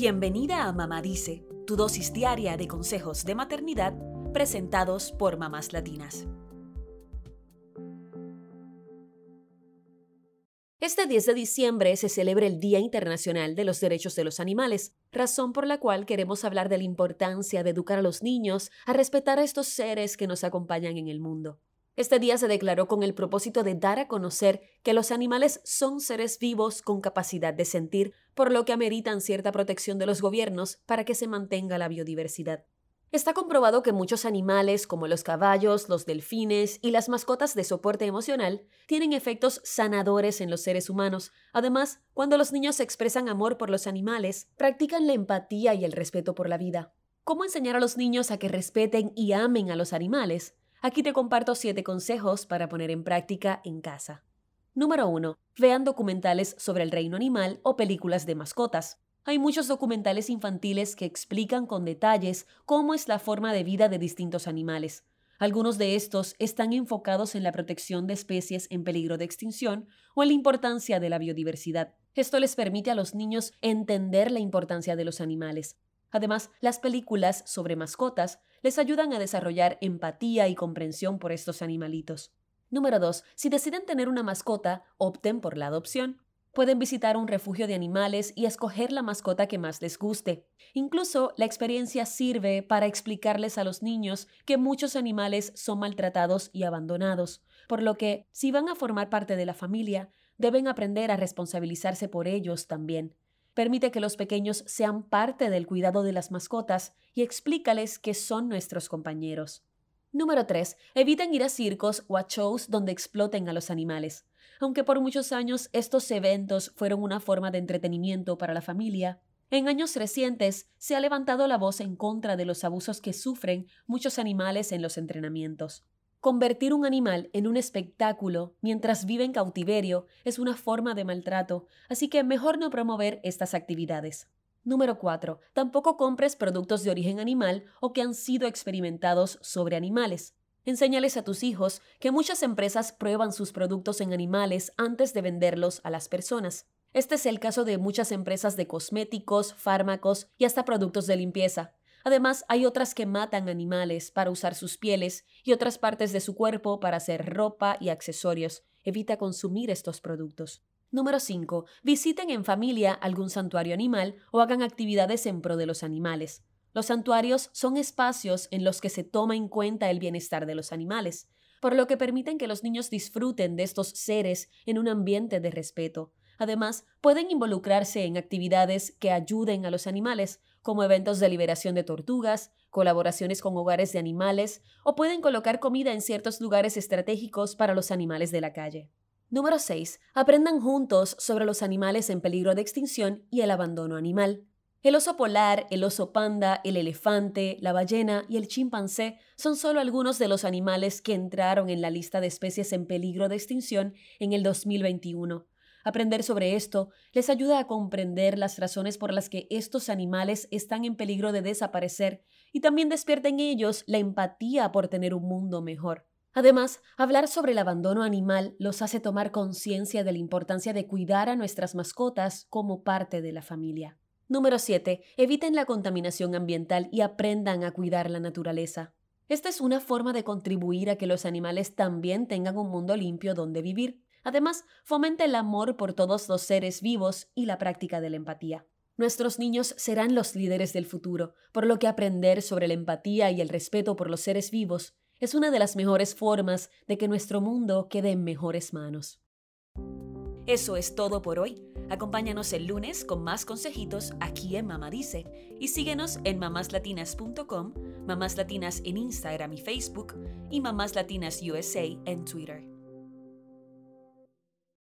Bienvenida a Mamá Dice, tu dosis diaria de consejos de maternidad presentados por mamás latinas. Este 10 de diciembre se celebra el Día Internacional de los Derechos de los Animales, razón por la cual queremos hablar de la importancia de educar a los niños a respetar a estos seres que nos acompañan en el mundo. Este día se declaró con el propósito de dar a conocer que los animales son seres vivos con capacidad de sentir, por lo que ameritan cierta protección de los gobiernos para que se mantenga la biodiversidad. Está comprobado que muchos animales, como los caballos, los delfines y las mascotas de soporte emocional, tienen efectos sanadores en los seres humanos. Además, cuando los niños expresan amor por los animales, practican la empatía y el respeto por la vida. ¿Cómo enseñar a los niños a que respeten y amen a los animales? Aquí te comparto 7 consejos para poner en práctica en casa. Número 1. Vean documentales sobre el reino animal o películas de mascotas. Hay muchos documentales infantiles que explican con detalles cómo es la forma de vida de distintos animales. Algunos de estos están enfocados en la protección de especies en peligro de extinción o en la importancia de la biodiversidad. Esto les permite a los niños entender la importancia de los animales. Además, las películas sobre mascotas les ayudan a desarrollar empatía y comprensión por estos animalitos. Número 2. Si deciden tener una mascota, opten por la adopción. Pueden visitar un refugio de animales y escoger la mascota que más les guste. Incluso la experiencia sirve para explicarles a los niños que muchos animales son maltratados y abandonados, por lo que, si van a formar parte de la familia, deben aprender a responsabilizarse por ellos también. Permite que los pequeños sean parte del cuidado de las mascotas y explícales que son nuestros compañeros. Número 3. Eviten ir a circos o a shows donde exploten a los animales. Aunque por muchos años estos eventos fueron una forma de entretenimiento para la familia, en años recientes se ha levantado la voz en contra de los abusos que sufren muchos animales en los entrenamientos. Convertir un animal en un espectáculo mientras vive en cautiverio es una forma de maltrato, así que mejor no promover estas actividades. Número 4. Tampoco compres productos de origen animal o que han sido experimentados sobre animales. Enséñales a tus hijos que muchas empresas prueban sus productos en animales antes de venderlos a las personas. Este es el caso de muchas empresas de cosméticos, fármacos y hasta productos de limpieza. Además, hay otras que matan animales para usar sus pieles y otras partes de su cuerpo para hacer ropa y accesorios. Evita consumir estos productos. Número 5. Visiten en familia algún santuario animal o hagan actividades en pro de los animales. Los santuarios son espacios en los que se toma en cuenta el bienestar de los animales, por lo que permiten que los niños disfruten de estos seres en un ambiente de respeto. Además, pueden involucrarse en actividades que ayuden a los animales, como eventos de liberación de tortugas, colaboraciones con hogares de animales, o pueden colocar comida en ciertos lugares estratégicos para los animales de la calle. Número 6. Aprendan juntos sobre los animales en peligro de extinción y el abandono animal. El oso polar, el oso panda, el elefante, la ballena y el chimpancé son solo algunos de los animales que entraron en la lista de especies en peligro de extinción en el 2021. Aprender sobre esto les ayuda a comprender las razones por las que estos animales están en peligro de desaparecer y también despierta en ellos la empatía por tener un mundo mejor. Además, hablar sobre el abandono animal los hace tomar conciencia de la importancia de cuidar a nuestras mascotas como parte de la familia. Número 7. Eviten la contaminación ambiental y aprendan a cuidar la naturaleza. Esta es una forma de contribuir a que los animales también tengan un mundo limpio donde vivir. Además, fomenta el amor por todos los seres vivos y la práctica de la empatía. Nuestros niños serán los líderes del futuro, por lo que aprender sobre la empatía y el respeto por los seres vivos es una de las mejores formas de que nuestro mundo quede en mejores manos. Eso es todo por hoy. Acompáñanos el lunes con más consejitos aquí en Mamá Dice y síguenos en mamáslatinas.com, Mamás Latinas en Instagram y Facebook y Mamás Latinas USA en Twitter.